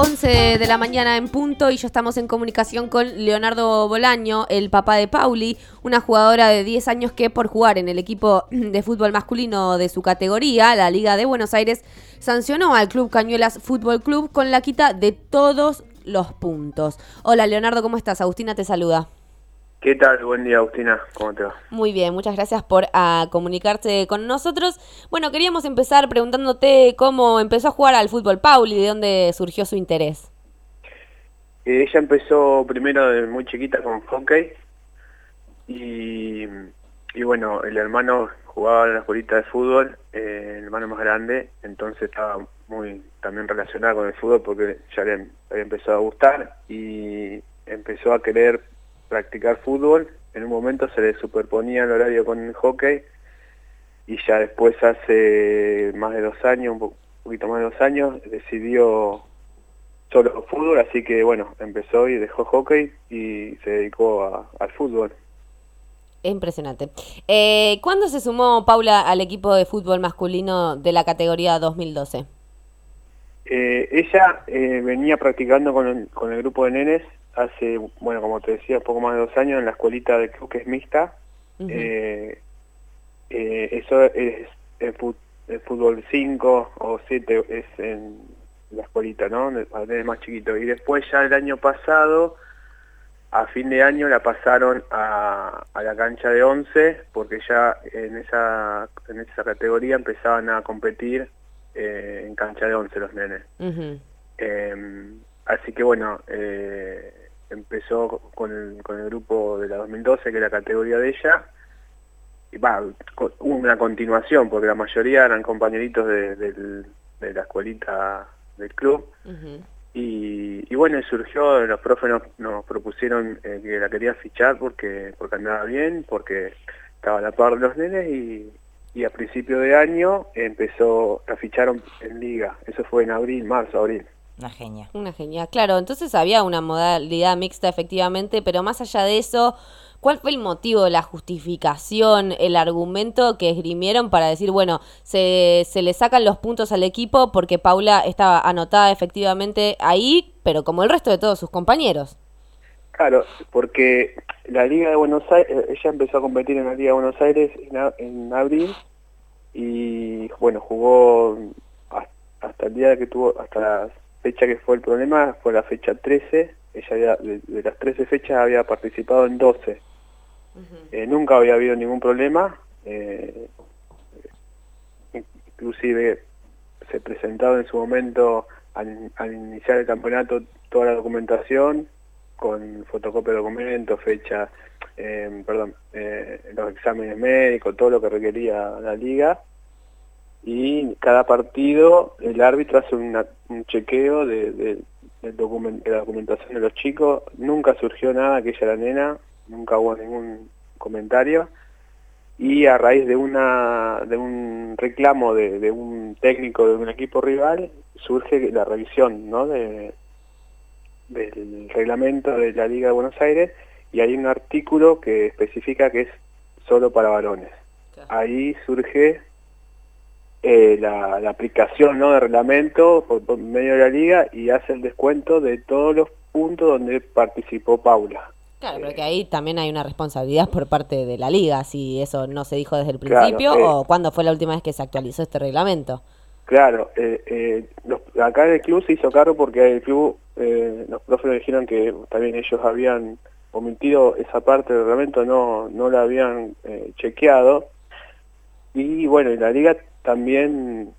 11 de la mañana en punto y ya estamos en comunicación con Leonardo Bolaño, el papá de Pauli, una jugadora de 10 años que por jugar en el equipo de fútbol masculino de su categoría, la Liga de Buenos Aires, sancionó al Club Cañuelas Fútbol Club con la quita de todos los puntos. Hola Leonardo, ¿cómo estás? Agustina te saluda. ¿Qué tal? Buen día, Agustina. ¿Cómo te va? Muy bien, muchas gracias por uh, comunicarte con nosotros. Bueno, queríamos empezar preguntándote cómo empezó a jugar al fútbol Pauli, de dónde surgió su interés. Eh, ella empezó primero de muy chiquita con hockey y, y bueno, el hermano jugaba en la escuelita de fútbol, eh, el hermano más grande, entonces estaba muy también relacionado con el fútbol porque ya le había empezado a gustar y empezó a querer practicar fútbol, en un momento se le superponía el horario con el hockey y ya después hace más de dos años, un poquito más de dos años, decidió solo fútbol, así que bueno, empezó y dejó hockey y se dedicó a, al fútbol. Impresionante. Eh, ¿Cuándo se sumó Paula al equipo de fútbol masculino de la categoría 2012? Eh, ella eh, venía practicando con el, con el grupo de nenes hace, bueno, como te decía, poco más de dos años en la escuelita de club que es mixta. eh, eh, eso es el, fútbol 5 o 7 es en la escuelita, ¿no? Desde más chiquito. Y después ya el año pasado, a fin de año, la pasaron a, a la cancha de 11 porque ya en esa, en esa categoría empezaban a competir eh, en cancha de 11 los nenes. eh, así que bueno, eh, empezó con el, con el grupo de la 2012, que es la categoría de ella, y va, hubo una continuación, porque la mayoría eran compañeritos de, de, de la escuelita del club, uh -huh. y, y, bueno, surgió, los profes nos, nos propusieron eh, que la quería fichar porque, porque andaba bien, porque estaba a la par de los nenes, y, y a principio de año empezó, la ficharon en liga, eso fue en abril, marzo, abril. Una genia. Una genia, claro. Entonces había una modalidad mixta efectivamente, pero más allá de eso, ¿cuál fue el motivo, la justificación, el argumento que esgrimieron para decir, bueno, se, se le sacan los puntos al equipo porque Paula estaba anotada efectivamente ahí, pero como el resto de todos sus compañeros? Claro, porque la Liga de Buenos Aires, ella empezó a competir en la Liga de Buenos Aires en, en abril y bueno, jugó hasta el día que tuvo, hasta las fecha que fue el problema fue la fecha 13, ella había, de, de, las 13 fechas había participado en 12. Uh -huh. eh, nunca había habido ningún problema, eh, inclusive se presentaba en su momento al, al, iniciar el campeonato toda la documentación con fotocopia de documentos, fecha, eh, perdón, los exámenes médicos, todo lo que requería la liga y cada partido el árbitro hace una, un chequeo de, de, de, document, de, la documentación de los chicos, nunca surgió nada que ella era nena, nunca hubo ningún comentario y a raíz de una de un reclamo de, de un técnico de un equipo rival surge la revisión ¿no? de, del reglamento de la Liga de Buenos Aires y hay un artículo que especifica que es solo para varones. Ahí surge eh, la, la, aplicación ¿no? de reglamento por, por, medio de la liga y hace el descuento de todos los puntos donde participó Paula. Claro, pero que ahí también hay una responsabilidad por parte de la liga, si eso no se dijo desde el principio claro, eh, o cuándo fue la última vez que se actualizó este reglamento. Claro, eh, eh, los, acá en el club se hizo cargo porque el club, los profes dijeron que también ellos habían omitido esa parte del reglamento, no, no la habían chequeado y bueno, la liga también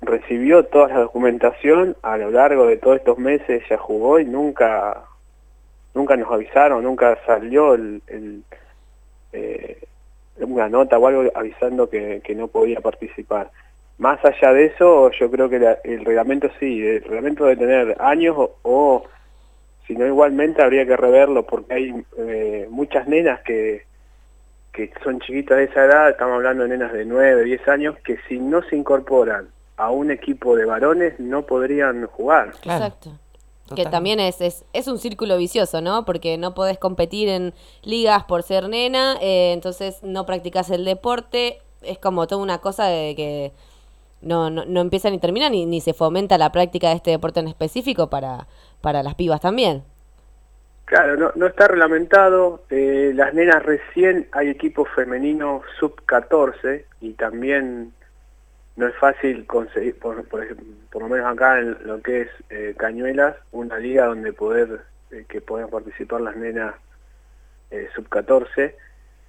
recibió toda la documentación a lo largo de todos estos meses, ya jugó y nunca nunca nos avisaron, nunca salió el, eh, una nota o algo avisando que, que, no podía participar. Más allá de eso, yo creo que la, el reglamento sí, el reglamento debe tener años o, o si no igualmente habría que reverlo porque hay eh, muchas nenas que que son chiquitas de esa edad, estamos hablando de nenas de 9, 10 años, que si no se incorporan a un equipo de varones no podrían jugar. Claro. Exacto. Total. Que también es, es, es, un círculo vicioso, ¿no? Porque no podés competir en ligas por ser nena, eh, entonces no practicas el deporte, es como toda una cosa de que no, no, no empieza ni termina ni, ni se fomenta la práctica de este deporte en específico para, para las pibas también. Claro, no, no está reglamentado. Eh, las nenas recién hay equipos femeninos sub-14 y también no es fácil conseguir, por, lo menos acá en lo que es eh, Cañuelas, una liga donde poder eh, que puedan participar las nenas eh, sub-14,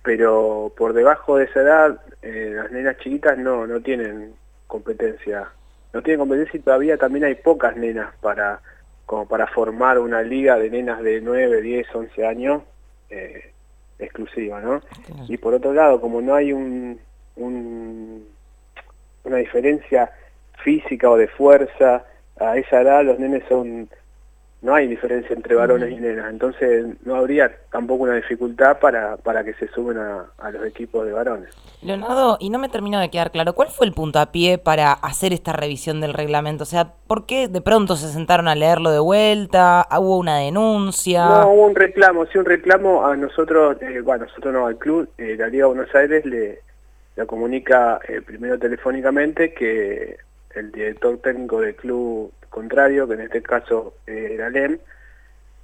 pero por debajo de esa edad las nenas chiquitas no, no tienen competencia. No tienen competencia y todavía también hay pocas nenas para como para formar una liga de nenas de 9, 10, 11 años eh, exclusiva, ¿no? Y por otro lado, como no hay un, un, una diferencia física o de fuerza, a esa edad los nenes son no hay diferencia entre varones y nenas, entonces no habría tampoco una dificultad para, para que se suben a, a, los equipos de varones. Leonardo, y no me termino de quedar claro, ¿cuál fue el punto a pie para hacer esta revisión del reglamento? O sea, ¿por qué de pronto se sentaron a leerlo de vuelta? ¿Hubo una denuncia? No, hubo un reclamo, sí, un reclamo a nosotros, eh, bueno, nosotros no, al club, eh, la Liga de Buenos Aires le, le comunica eh, primero telefónicamente que el director técnico del club contrario, que en este caso eh, era LEM,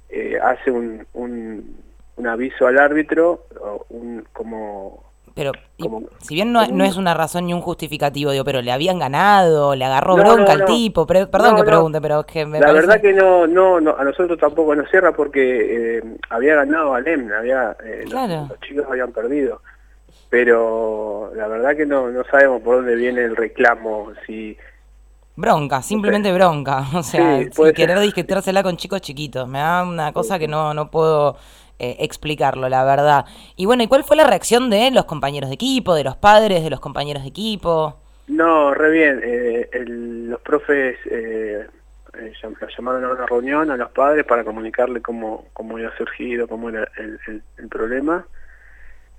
eh, hace un, un, un, aviso al árbitro, un, como... Pero, como, si bien no, no, es una razón ni un justificativo, digo, pero le habían ganado, le agarró bronca no, al tipo, pero, perdón que pregunte, pero es que me La parece... verdad que no, no, no, a nosotros tampoco nos cierra porque eh, había ganado a LEM, había, claro. los, los chicos habían perdido. Pero la verdad que no, no sabemos por dónde viene el reclamo, si Bronca, simplemente bronca. O sea, sí, si querer disquetársela con chicos chiquitos. Me da una cosa que no, no puedo eh, explicarlo, la verdad. Y bueno, ¿y cuál fue la reacción de los compañeros de equipo, de los padres, de los compañeros de equipo? No, re bien. Eh, el, los profes eh, llamaron a una reunión a los padres para comunicarle cómo, cómo había surgido, cómo era el, el, el problema.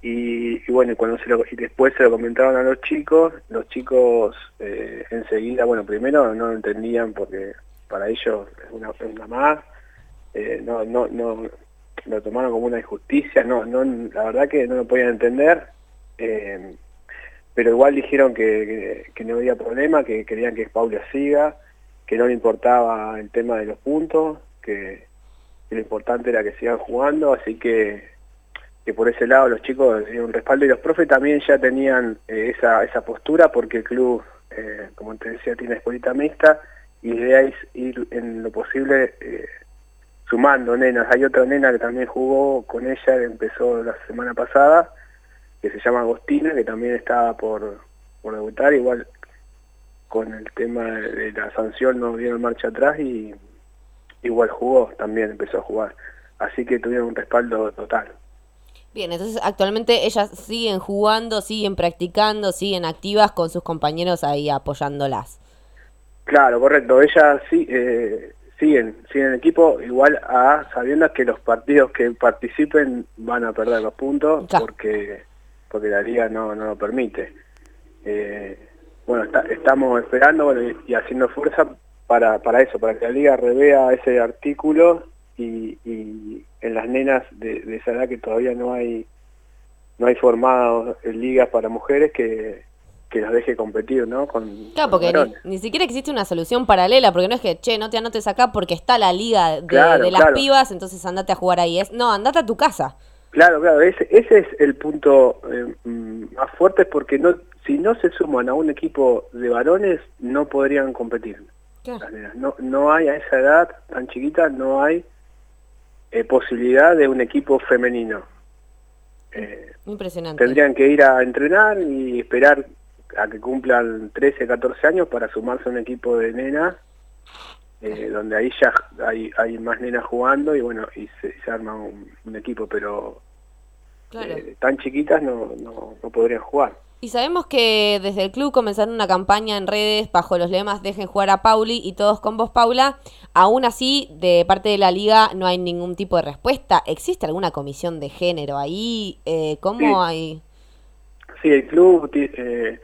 Y, bueno, cuando se lo, y después se lo comentaron a los chicos, los chicos eh, enseguida, bueno, primero no lo entendían porque para ellos es una ofensa más, eh, no, no, no, lo tomaron como una injusticia, no, no, la verdad que no lo podían entender, eh, pero igual dijeron que, no había problema, que querían que Paula siga, que no le importaba el tema de los puntos, que lo importante era que sigan jugando, así que que por ese lado los chicos tenían un respaldo y los profes también ya tenían eh, esa, esa postura porque el club, eh, como te decía, tiene escuelita mixta y la idea ir en lo posible eh, sumando nenas. Hay otra nena que también jugó con ella, empezó la semana pasada, que se llama Agostina, que también estaba por, por debutar, igual con el tema de la sanción no dieron marcha atrás y igual jugó, también empezó a jugar. Así que tuvieron un respaldo total. Bien, entonces actualmente ellas siguen jugando, siguen practicando, siguen activas con sus compañeros ahí apoyándolas. Claro, correcto. Ellas sí, eh, siguen, siguen en equipo, igual a sabiendo que los partidos que participen van a perder los puntos claro. porque porque la liga no, no lo permite. Eh, bueno, está, estamos esperando bueno, y, y, haciendo fuerza para, para eso, para que la liga revea ese artículo y, y en las nenas de, de, esa edad que todavía no hay no hay formados ligas para mujeres que, que los deje competir, ¿no? Con, claro, porque ni, ni, siquiera existe una solución paralela, porque no es que, che, no te anotes acá porque está la liga de, claro, de las claro. pibas, entonces andate a jugar ahí. Es, no, andate a tu casa. Claro, claro, ese, ese es el punto eh, más fuerte porque no si no se suman a un equipo de varones no podrían competir. Claro. No, no hay a esa edad tan chiquita, no hay eh, posibilidad de un equipo femenino. Eh, Impresionante. Tendrían que ir a entrenar y esperar a que cumplan 13, 14 años para sumarse a un equipo de nenas, eh, donde ahí ya hay, hay más nenas jugando y bueno, y se, se arma un, un, equipo, pero claro. Tan chiquitas no, no, no podrían jugar. Y sabemos que desde el club comenzaron una campaña en redes bajo los lemas Dejen jugar a Pauli y todos con vos, Paula. Aún así, de parte de la liga no hay ningún tipo de respuesta. ¿Existe alguna comisión de género ahí? Eh, ¿Cómo hay...? Sí, el club, eh,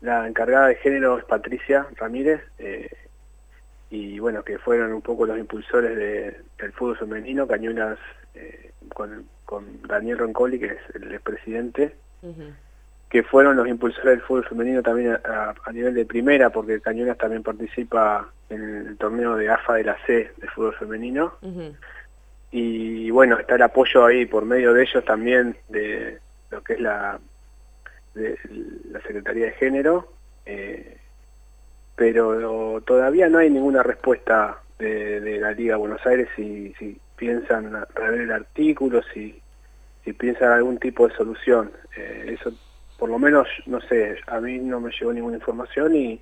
la encargada de género es Patricia Ramírez. Eh, y bueno, que fueron un poco los impulsores de, del fútbol femenino, Cañuelas con, con Daniel Roncoli, que es el presidente. Uh -huh que fueron los impulsores del fútbol femenino también a, nivel de primera, porque Cañonas también participa en el torneo de AFA de la C de fútbol femenino. Y bueno, está el apoyo ahí por medio de ellos también de lo que es la, de la Secretaría de Género, eh, pero todavía no hay ninguna respuesta de, la Liga Buenos Aires si, si piensan rever el artículo, si, si piensan algún tipo de solución. Eh, eso por lo menos, no sé, a mí no me llegó ninguna información y,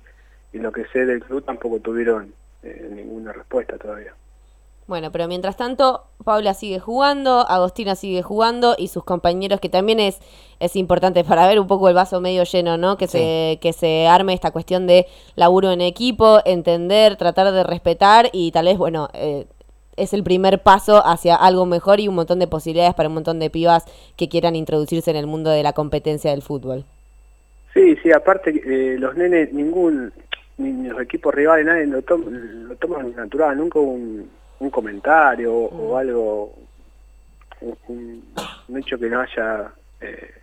y lo que sé del club tampoco tuvieron eh, ninguna respuesta todavía. Bueno, pero mientras tanto, Paula sigue jugando, Agostina sigue jugando y sus compañeros, que también es, es importante para ver un poco el vaso medio lleno, ¿no? Que, se, que se arme esta cuestión de laburo en equipo, entender, tratar de respetar y tal vez, bueno, eh, es el primer paso hacia algo mejor y un montón de posibilidades para un montón de pibas que quieran introducirse en el mundo de la competencia del fútbol. Sí, sí, aparte eh, los nenes, ningún, ni los equipos rivales, nadie lo, lo toman natural, nunca un un comentario o algo, un, hecho que no haya, eh,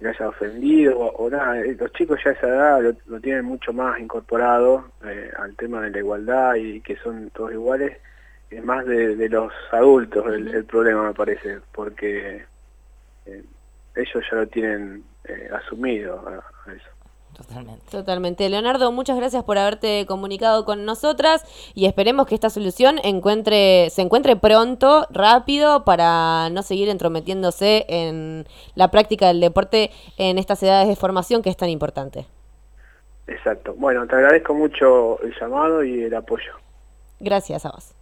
haya ofendido o, nada. Eh, los chicos ya a esa edad lo, tienen mucho más incorporado eh, al tema de la igualdad y que son todos iguales. Es más de, los adultos el, problema, me parece, porque ellos ya lo tienen asumido a eso. Totalmente. Totalmente. Leonardo, muchas gracias por haberte comunicado con nosotras y esperemos que esta solución encuentre, se encuentre pronto, rápido, para no seguir entrometiéndose en la práctica del deporte en estas edades de formación que es tan importante. Exacto. Bueno, te agradezco mucho el llamado y el apoyo. Gracias a vos.